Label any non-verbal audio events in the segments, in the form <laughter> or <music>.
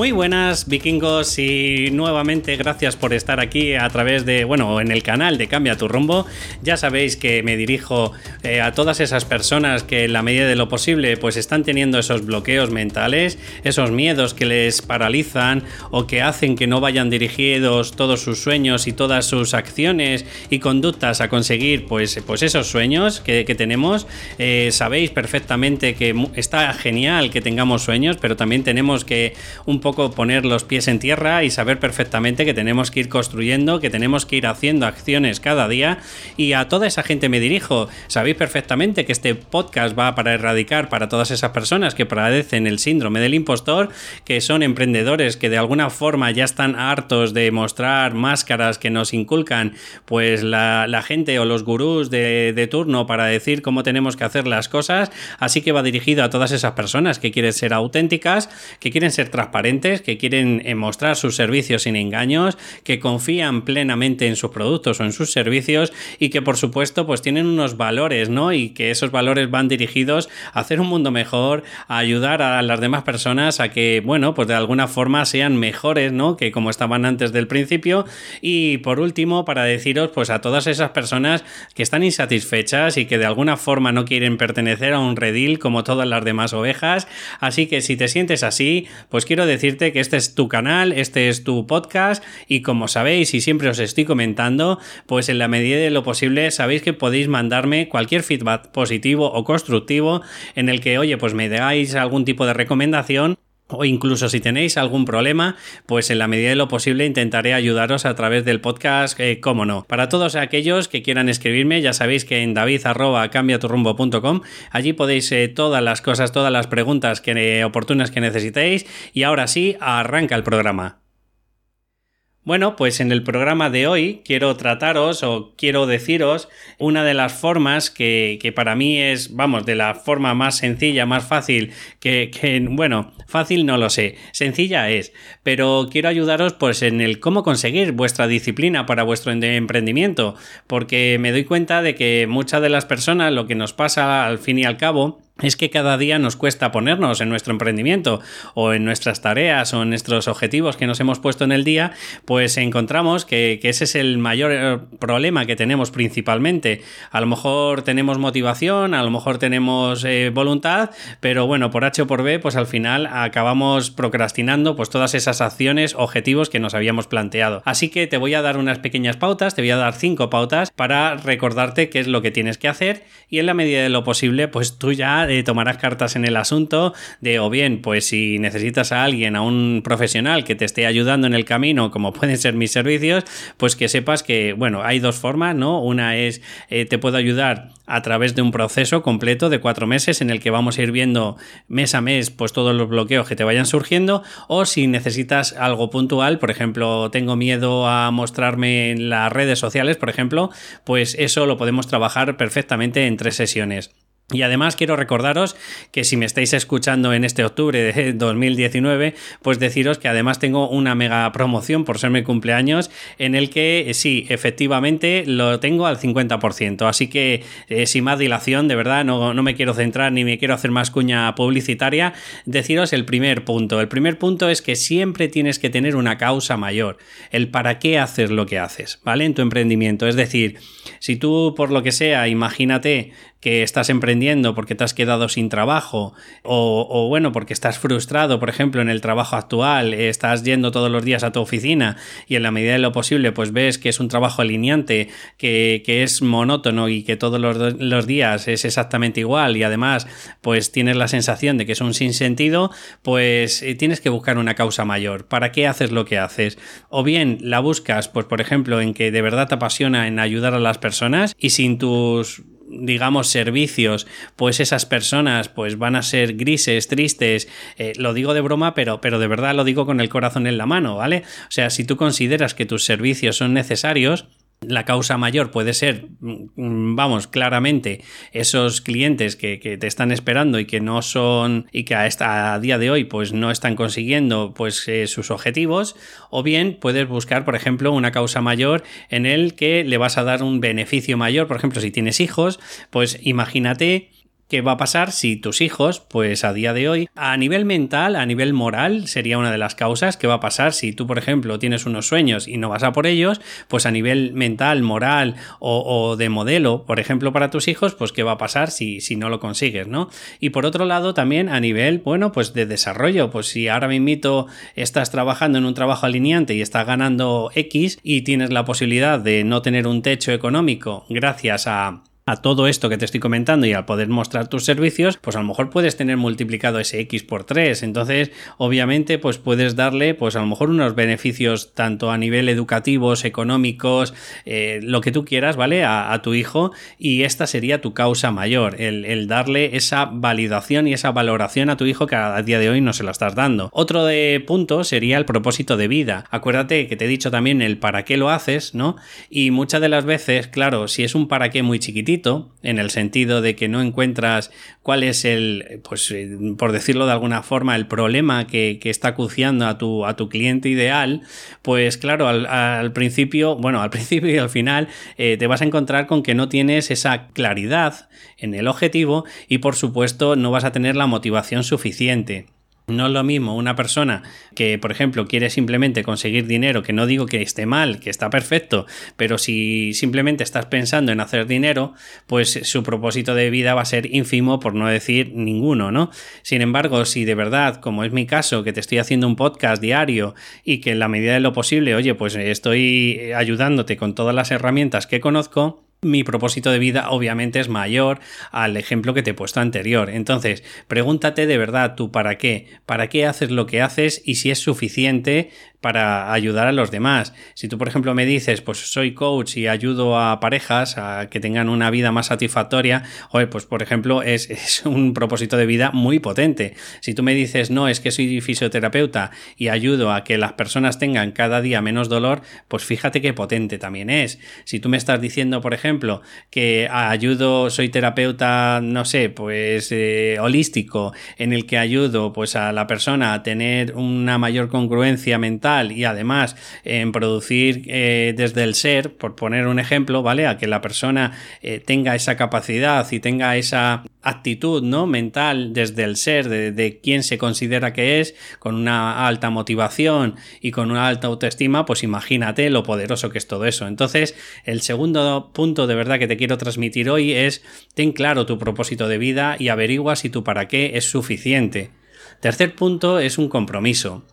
Muy buenas vikingos y nuevamente gracias por estar aquí a través de, bueno, en el canal de Cambia tu rumbo. Ya sabéis que me dirijo eh, a todas esas personas que en la medida de lo posible pues están teniendo esos bloqueos mentales, esos miedos que les paralizan o que hacen que no vayan dirigidos todos sus sueños y todas sus acciones y conductas a conseguir pues, pues esos sueños que, tenemos. Eh, sabéis perfectamente que está genial que tengamos sueños, pero también tenemos que un poco poner los pies en tierra y saber perfectamente que tenemos que ir construyendo, que tenemos que ir haciendo acciones cada día y a toda esa gente me dirijo. Sabéis perfectamente que este podcast va para erradicar para todas esas personas que padecen el síndrome del impostor, que son emprendedores que de alguna forma ya están hartos de mostrar máscaras que nos inculcan pues la, gente o los gurús de, de turno para decir cómo tenemos que hacer las cosas. Así que va dirigido a todas esas personas que quieren ser auténticas, que quieren ser transparentes que quieren eh, mostrar sus servicios sin engaños, que confían plenamente en sus productos o en sus servicios y que por supuesto pues tienen unos valores, ¿no? Y que esos valores van dirigidos a hacer un mundo mejor, a ayudar a las demás personas a que, bueno, pues de alguna forma sean mejores, ¿no? Que como estaban antes del principio. Y por último, para deciros pues a todas esas personas que están insatisfechas y que de alguna forma no quieren pertenecer a un redil como todas las demás ovejas. Así que si te sientes así, pues quiero decir que este es tu canal, este es tu podcast y como sabéis y siempre os estoy comentando, pues en la medida de lo posible sabéis que podéis mandarme cualquier feedback positivo o constructivo en el que, oye, pues me dais algún tipo de recomendación o incluso si tenéis algún problema, pues en la medida de lo posible intentaré ayudaros a través del podcast, eh, cómo no. Para todos aquellos que quieran escribirme, ya sabéis que en david.cambiaturrumbo.com, allí podéis eh, todas las cosas, todas las preguntas que, eh, oportunas que necesitéis. Y ahora sí, arranca el programa. Bueno, pues en el programa de hoy quiero trataros o quiero deciros una de las formas que, para mí es, vamos, de la forma más sencilla, más fácil, que, que, bueno, fácil no lo sé, sencilla es, pero quiero ayudaros pues en el cómo conseguir vuestra disciplina para vuestro emprendimiento, porque me doy cuenta de que muchas de las personas lo que nos pasa al fin y al cabo es que cada día nos cuesta ponernos en nuestro emprendimiento o en nuestras tareas o en nuestros objetivos que nos hemos puesto en el día, pues encontramos que, ese es el mayor eh, problema que tenemos principalmente. A lo mejor tenemos motivación, a lo mejor tenemos eh, voluntad, pero bueno, por H o por B, pues al final acabamos procrastinando pues todas esas acciones, objetivos que nos habíamos planteado. Así que te voy a dar unas pequeñas pautas, te voy a dar cinco pautas para recordarte qué es lo que tienes que hacer y en la medida de lo posible, pues tú ya tomarás cartas en el asunto de o bien, pues si necesitas a alguien, a un profesional que te esté ayudando en el camino, como <laughs> pueden ser mis servicios, pues que sepas que, bueno, hay dos formas, ¿no? Una es, eh, te puedo ayudar a través de un proceso completo de cuatro meses en el que vamos a ir viendo mes a mes pues todos los bloqueos que te vayan surgiendo o si necesitas algo puntual, por ejemplo, tengo miedo a mostrarme en las redes sociales, por ejemplo, pues eso lo podemos trabajar perfectamente en tres sesiones. Y además quiero recordaros que si me estáis escuchando en este octubre de <laughs> 2019, pues deciros que además tengo una mega promoción por ser mi cumpleaños en el que eh, sí, efectivamente lo tengo al 50%. Así que eh, sin más dilación, de verdad, no, no me quiero centrar ni me quiero hacer más cuña publicitaria, deciros el primer punto. El primer punto es que siempre tienes que tener una causa mayor, el para qué haces lo que haces, ¿vale? En tu emprendimiento. Es decir, si tú por lo que sea, imagínate que estás emprendiendo porque te has quedado sin trabajo o, bueno, porque estás frustrado, por ejemplo, en el trabajo actual, estás yendo todos los días a tu oficina y en la medida de lo posible pues ves que es un trabajo alineante, que, es monótono y que todos los, días es exactamente igual y además pues tienes la sensación de que es un sinsentido, pues eh, tienes que buscar una causa mayor. ¿Para qué haces lo que haces? O bien la buscas, pues por ejemplo, en que de verdad te apasiona en ayudar a las personas y sin tus digamos, servicios, pues esas personas pues van a ser grises, tristes, eh, lo digo de broma, pero, pero de verdad lo digo con el corazón en la mano, ¿vale? O sea, si tú consideras que tus servicios son necesarios, la causa mayor puede ser, mm, vamos, claramente esos clientes que, te están esperando y que no son y que a, esta, día de hoy pues no están consiguiendo pues eh, sus objetivos o bien puedes buscar por ejemplo una causa mayor en el que le vas a dar un beneficio mayor. Por ejemplo si tienes hijos pues imagínate ¿Qué va a pasar si tus hijos, pues a día de hoy, a nivel mental, a nivel moral, sería una de las causas? ¿Qué va a pasar si tú, por ejemplo, tienes unos sueños y no vas a por ellos? Pues a nivel mental, moral o, de modelo, por ejemplo, para tus hijos, pues qué va a pasar si, si no lo consigues, ¿no? Y por otro lado, también a nivel, bueno, pues de desarrollo, pues si ahora mismo estás trabajando en un trabajo alineante y estás ganando X y tienes la posibilidad de no tener un techo económico gracias a a todo esto que te estoy comentando y al poder mostrar tus servicios, pues a lo mejor puedes tener multiplicado ese X por 3. Entonces, obviamente, pues puedes darle, pues a lo mejor unos beneficios tanto a nivel educativos, económicos, eh, lo que tú quieras, ¿vale? A, tu hijo y esta sería tu causa mayor, el, darle esa validación y esa valoración a tu hijo que a día de hoy no se lo estás dando. Otro de punto sería el propósito de vida. Acuérdate que te he dicho también el para qué lo haces, ¿no? Y muchas de las veces, claro, si es un para qué muy chiquitito, en el sentido de que no encuentras cuál es el, pues eh, por decirlo de alguna forma, el problema que, está acuciando a tu, a tu cliente ideal, pues claro, al, principio, bueno, al <laughs> principio y al final eh, te vas a encontrar con que no tienes esa claridad en el objetivo y por supuesto no vas a tener la motivación suficiente. No es lo mismo una persona que, por ejemplo, quiere simplemente conseguir dinero, que no digo que esté mal, que está perfecto, pero si simplemente estás pensando en hacer dinero, pues su propósito de vida va a ser ínfimo, por no decir ninguno, ¿no? Sin embargo, si de verdad, como es mi caso, que te estoy haciendo un podcast diario y que en la medida de lo posible, oye, pues estoy ayudándote con todas las herramientas que conozco, mi propósito de vida obviamente es mayor al ejemplo que te he puesto anterior. Entonces, pregúntate de verdad tú para qué, para qué haces lo que haces y si es suficiente para ayudar a los demás. Si tú, por ejemplo, me dices, pues soy coach y ayudo a parejas a que tengan una vida más satisfactoria, pues por ejemplo, es, <laughs> es, un propósito de vida muy potente. Si tú me dices, no, es que soy fisioterapeuta y ayudo a que las personas tengan cada día menos dolor, pues fíjate qué potente también es. Si tú me estás diciendo, por ejemplo, que ayudo, soy terapeuta, no sé, pues eh, holístico, en el que ayudo pues a la persona a tener una mayor congruencia mental, y además en producir eh, desde el ser, por poner un ejemplo, ¿vale? A que la persona eh, tenga esa capacidad y tenga esa actitud, ¿no? Mental desde el ser, de, de quién se considera que es, con una alta motivación y con una alta autoestima, pues imagínate lo poderoso que es todo eso. Entonces, el segundo punto de verdad que te quiero transmitir hoy es ten claro tu propósito de vida y averigua si tu para qué es suficiente. Tercer punto es un compromiso.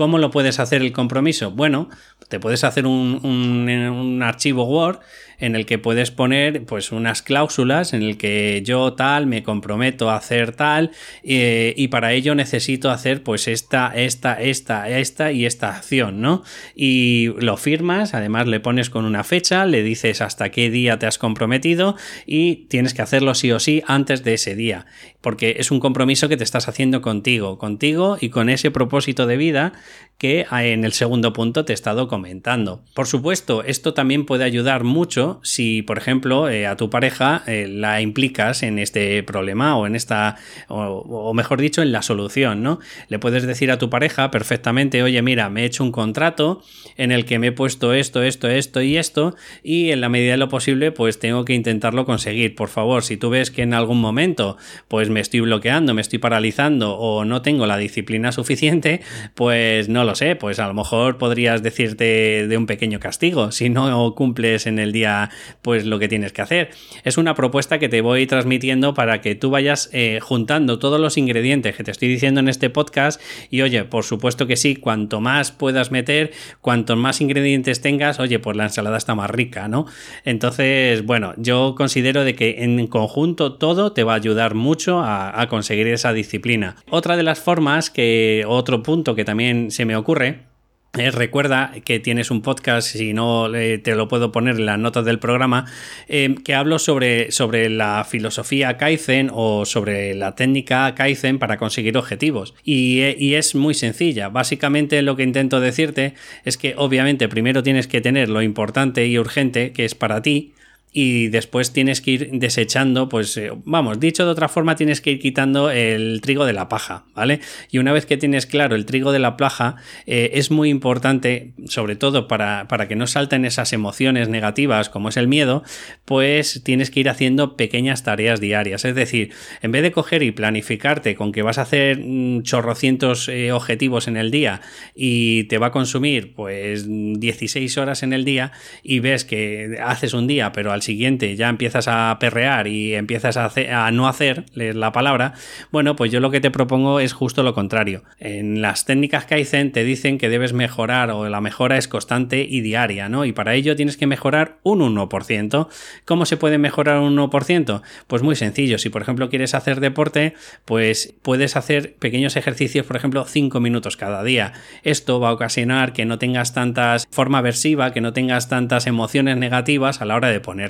¿Cómo lo puedes hacer el compromiso? Bueno, te puedes hacer un, un archivo Word en el que puedes poner pues unas cláusulas en el que yo tal me comprometo a hacer tal eh, y para ello necesito hacer pues esta, esta, esta, esta y esta acción, ¿no? Y lo firmas, además le pones con una fecha, le dices hasta qué día te has comprometido y tienes que hacerlo sí o sí antes de ese día, porque es un compromiso que te estás haciendo contigo, contigo y con ese propósito de vida que en el segundo punto te he estado comentando. Por supuesto, esto también puede ayudar mucho si, por ejemplo, eh, a tu pareja eh, la implicas en este problema o en esta, o, mejor dicho, en la solución, ¿no? Le puedes decir a tu pareja perfectamente, oye, mira, me he hecho un contrato en el que me he puesto esto, esto, esto y esto, y en la medida de lo posible, pues tengo que intentarlo conseguir. Por favor, si tú ves que en algún momento, pues me estoy bloqueando, me estoy paralizando o no tengo la disciplina suficiente, pues no lo sé, pues a lo mejor podrías decirte de un pequeño castigo si no cumples en el día pues lo que tienes que hacer. Es una propuesta que te voy transmitiendo para que tú vayas eh, juntando todos los ingredientes que te estoy diciendo en este podcast y oye, por supuesto que sí, cuanto más puedas meter, cuantos más ingredientes tengas, oye, pues la ensalada está más rica, ¿no? Entonces, bueno, yo considero de que en conjunto todo te va a ayudar mucho a conseguir esa disciplina. Otra de las formas que, otro punto que también se me ocurre eh, recuerda que tienes un podcast, si no eh, te lo puedo poner en las notas del programa, eh, que hablo sobre, sobre la filosofía Kaizen o sobre la técnica Kaizen para conseguir objetivos. Y, y, es muy sencilla. Básicamente lo que intento decirte es que obviamente primero tienes que tener lo importante y urgente que es para ti y después tienes que ir desechando, pues eh, vamos, dicho de otra forma, tienes que ir quitando el trigo de la paja, ¿vale? Y una vez que tienes claro el trigo de la paja, eh, es muy importante, sobre todo para, para que no salten esas emociones negativas como es el miedo, pues tienes que ir haciendo pequeñas tareas diarias. Es decir, en vez de coger y planificarte con que vas a hacer mm, chorrocientos eh, objetivos en el día y te va a consumir pues 16 horas en el día y ves que haces un día, pero al siguiente ya empiezas a perrear y empiezas a, no hacer la palabra, bueno, pues yo lo que te propongo es justo lo contrario. En las técnicas Kaizen te dicen que debes mejorar o la mejora es constante y diaria, ¿no? Y para ello tienes que mejorar un 1%. ¿Cómo se puede mejorar un 1%? Pues muy sencillo. Si por ejemplo quieres hacer deporte, pues puedes hacer pequeños ejercicios, por ejemplo, 5 minutos cada día. Esto va a ocasionar que no tengas tantas forma aversiva, que no tengas tantas emociones negativas a la hora de poner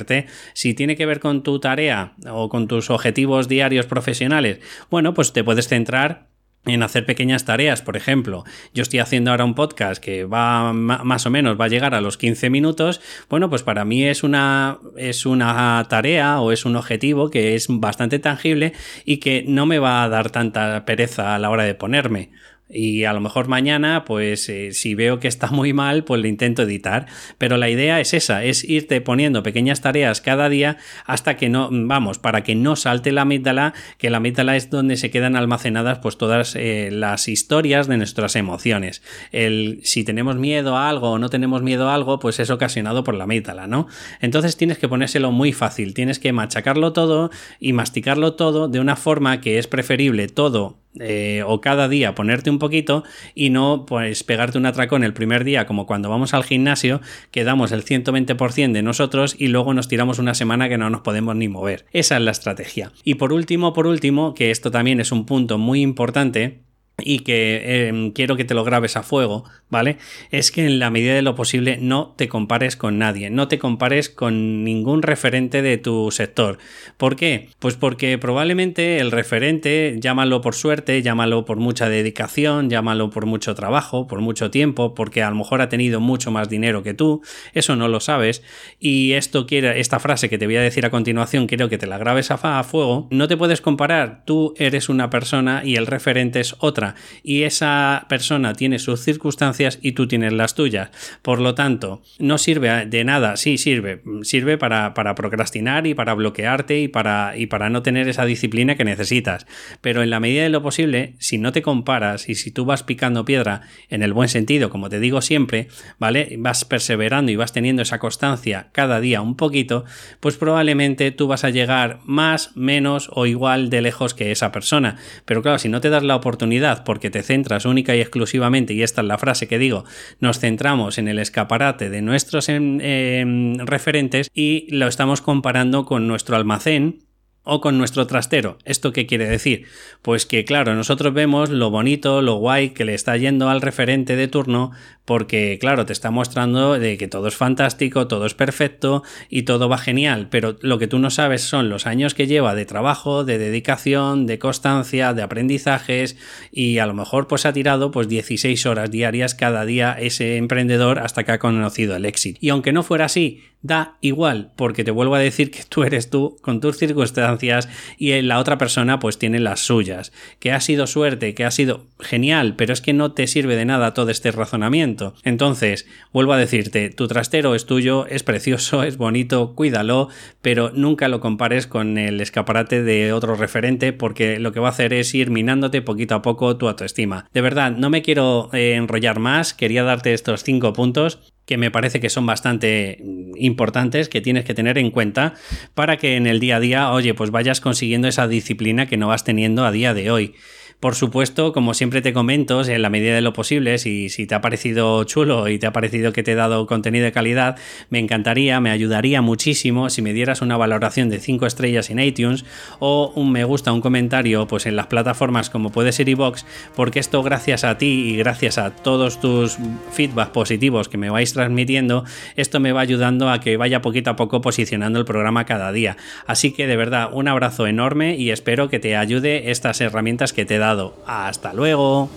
si tiene que ver con tu tarea o con tus objetivos diarios profesionales, bueno, pues te puedes centrar en hacer pequeñas tareas, por ejemplo, yo estoy haciendo ahora un podcast que va más o menos va a llegar a los 15 minutos, bueno, pues para mí es una es una tarea o es un objetivo que es bastante tangible y que no me va a dar tanta pereza a la hora de ponerme. Y a lo mejor mañana, pues eh, si veo que está muy mal, pues le intento editar. Pero la idea es esa, es irte poniendo pequeñas tareas cada día hasta que no, vamos, para que no salte la amígdala, que la amígdala es donde se quedan almacenadas pues todas eh, las historias de nuestras emociones. El si tenemos miedo a algo o no tenemos miedo a algo, pues es ocasionado por la amígdala, ¿no? Entonces tienes que ponérselo muy fácil, tienes que machacarlo todo y masticarlo todo de una forma que es preferible todo eh, o cada día ponerte un poquito y no pues pegarte un atracón el primer día como cuando vamos al gimnasio que damos el 120% de nosotros y luego nos tiramos una semana que no nos podemos ni mover. Esa es la estrategia. Y por último, por último, que esto también es un punto muy importante, y que em, quiero que te lo grabes a fuego, ¿vale? Es que en la medida de lo posible no te compares con nadie, no te compares con ningún referente de tu sector. ¿Por qué? Pues porque probablemente el referente, llámalo por suerte, llámalo por mucha dedicación, llámalo por mucho trabajo, por mucho tiempo, porque a lo mejor ha tenido mucho más dinero que tú, eso no lo sabes, y esto quiere, esta frase que te voy a decir a continuación, quiero que te la grabes a, a fuego, no te puedes comparar, tú eres una persona y el referente es otra y esa persona tiene sus circunstancias y tú tienes las tuyas. Por lo tanto, no sirve de nada, sí sirve, sirve para, procrastinar y para bloquearte y para, y para no tener esa disciplina que necesitas. Pero en la medida de lo posible, si no te comparas y si tú vas picando piedra en el buen sentido, como te digo siempre, ¿vale? Vas perseverando y vas teniendo esa constancia cada día un poquito, pues probablemente tú vas a llegar más, menos o igual de lejos que esa persona. Pero claro, si no te das la oportunidad porque te centras única y exclusivamente, y esta es la frase que digo, nos centramos en el escaparate de nuestros em, em, referentes y lo estamos comparando con nuestro almacén o con nuestro trastero. ¿Esto qué quiere decir? Pues que claro, nosotros vemos lo bonito, lo guay que le está yendo al referente de turno, porque claro, te está mostrando de que todo es fantástico, todo es perfecto y todo va genial, pero lo que tú no sabes son los años que lleva de trabajo, de dedicación, de constancia, de aprendizajes y a lo mejor pues ha tirado pues 16 horas diarias cada día ese emprendedor hasta que ha conocido el éxito. Y aunque no fuera así, da igual, porque te vuelvo a decir que tú eres tú con tus circunstancias y la otra persona pues tiene las suyas. Que ha sido suerte, que ha sido genial, pero es que no te sirve de nada todo este razonamiento. Entonces, vuelvo a decirte, tu trastero es tuyo, es precioso, es bonito, cuídalo, pero nunca lo compares con el escaparate de otro referente porque lo que va a hacer es ir minándote poquito a poco tu autoestima. De verdad, no me quiero eh, enrollar más, quería darte estos cinco puntos que me parece que son bastante mm, importantes, que tienes que tener en cuenta para que en el día a día, oye, pues vayas consiguiendo esa disciplina que no vas teniendo a día de hoy. Por supuesto, como siempre te comento, en la medida de lo posible, si, si te ha parecido chulo y te ha parecido que te he dado contenido de calidad, me encantaría, me ayudaría muchísimo si me dieras una valoración de 5 estrellas en iTunes o un me gusta, un comentario pues en las plataformas como puede ser iVox, porque esto gracias a ti y gracias a todos tus feedback positivos que me vais transmitiendo, esto me va ayudando a que vaya poquito a poco posicionando el programa cada día. Así que de verdad, un abrazo enorme y espero que te ayude estas herramientas que te he dado hasta luego.